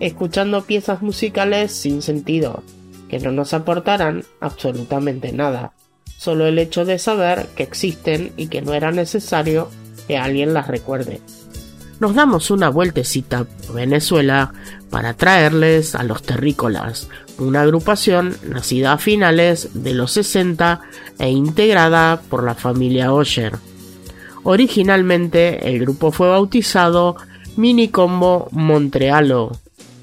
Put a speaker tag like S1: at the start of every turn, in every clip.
S1: escuchando piezas musicales sin sentido, que no nos aportarán absolutamente nada, solo el hecho de saber que existen y que no era necesario que alguien las recuerde. Nos damos una vueltecita por Venezuela para traerles a los terrícolas, una agrupación nacida a finales de los 60 e integrada por la familia Osher. Originalmente el grupo fue bautizado Minicombo Montrealo,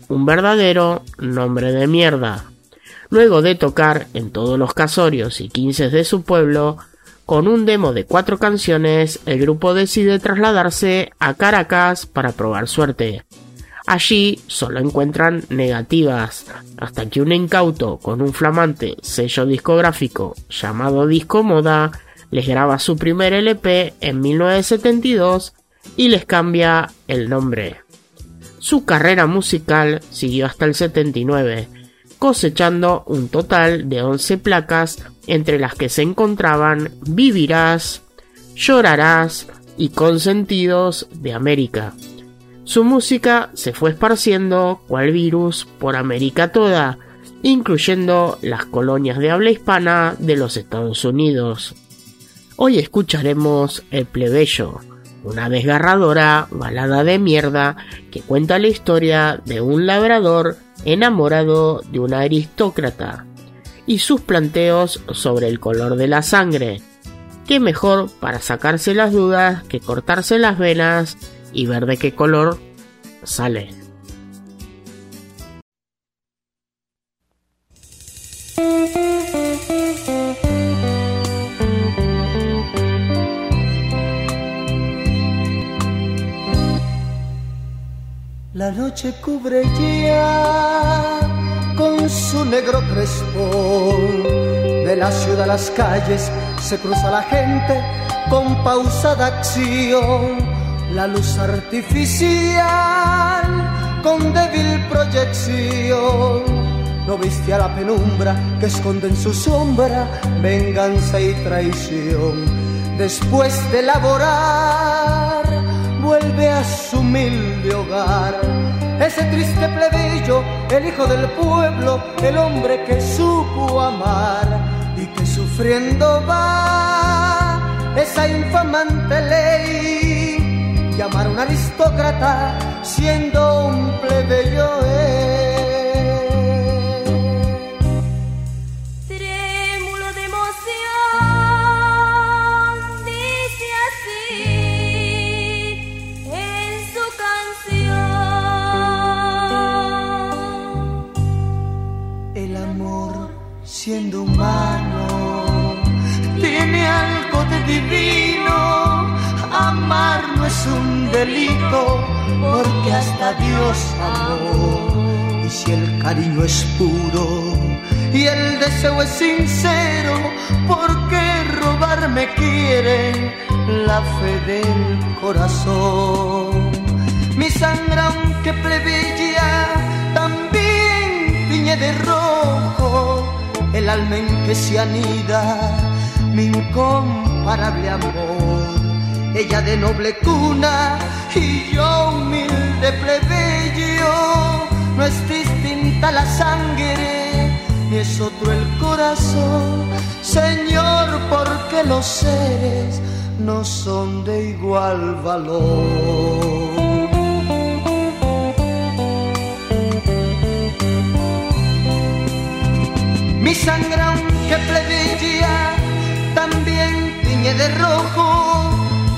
S1: un verdadero nombre de mierda. Luego de tocar en todos los casorios y quinces de su pueblo, con un demo de cuatro canciones, el grupo decide trasladarse a Caracas para probar suerte. Allí solo encuentran negativas, hasta que un incauto con un flamante sello discográfico llamado Disco Moda les graba su primer LP en 1972 y les cambia el nombre. Su carrera musical siguió hasta el 79, cosechando un total de 11 placas entre las que se encontraban Vivirás, Llorarás y Consentidos de América. Su música se fue esparciendo cual virus por América toda, incluyendo las colonias de habla hispana de los Estados Unidos. Hoy escucharemos El plebeyo, una desgarradora balada de mierda que cuenta la historia de un labrador enamorado de una aristócrata y sus planteos sobre el color de la sangre. Qué mejor para sacarse las dudas que cortarse las venas y ver de qué color sale.
S2: La noche cubre ya con su negro crespón. De la ciudad a las calles se cruza la gente con pausada acción. La luz artificial con débil proyección. No viste a la penumbra que esconde en su sombra venganza y traición. Después de laborar vuelve a su humilde hogar. Ese triste plebeyo, el hijo del pueblo, el hombre que supo amar y que sufriendo va esa infamante ley. Llamar un aristócrata siendo un plebeyo siendo humano, tiene algo de divino. Amar no es un delito, porque hasta Dios amó. Y si el cariño es puro y el deseo es sincero, ¿por qué robarme quieren la fe del corazón? Mi sangre, aunque plebeya, el alma en que se anida mi incomparable amor. Ella de noble cuna y yo humilde plebeyo. No es distinta la sangre, ni es otro el corazón. Señor, porque los seres no son de igual valor. Mi sangre aunque plebeya también tiñe de rojo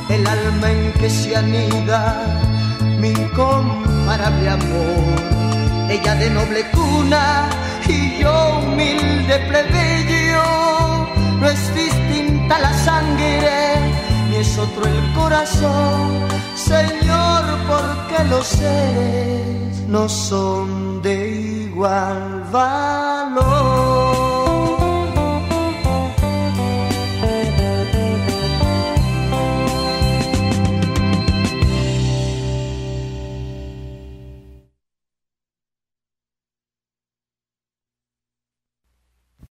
S2: el alma en que se anida mi incomparable amor. Ella de noble cuna y yo humilde plebeyo. No es distinta la sangre ni es otro el corazón, Señor, porque los seres no son de igual valor.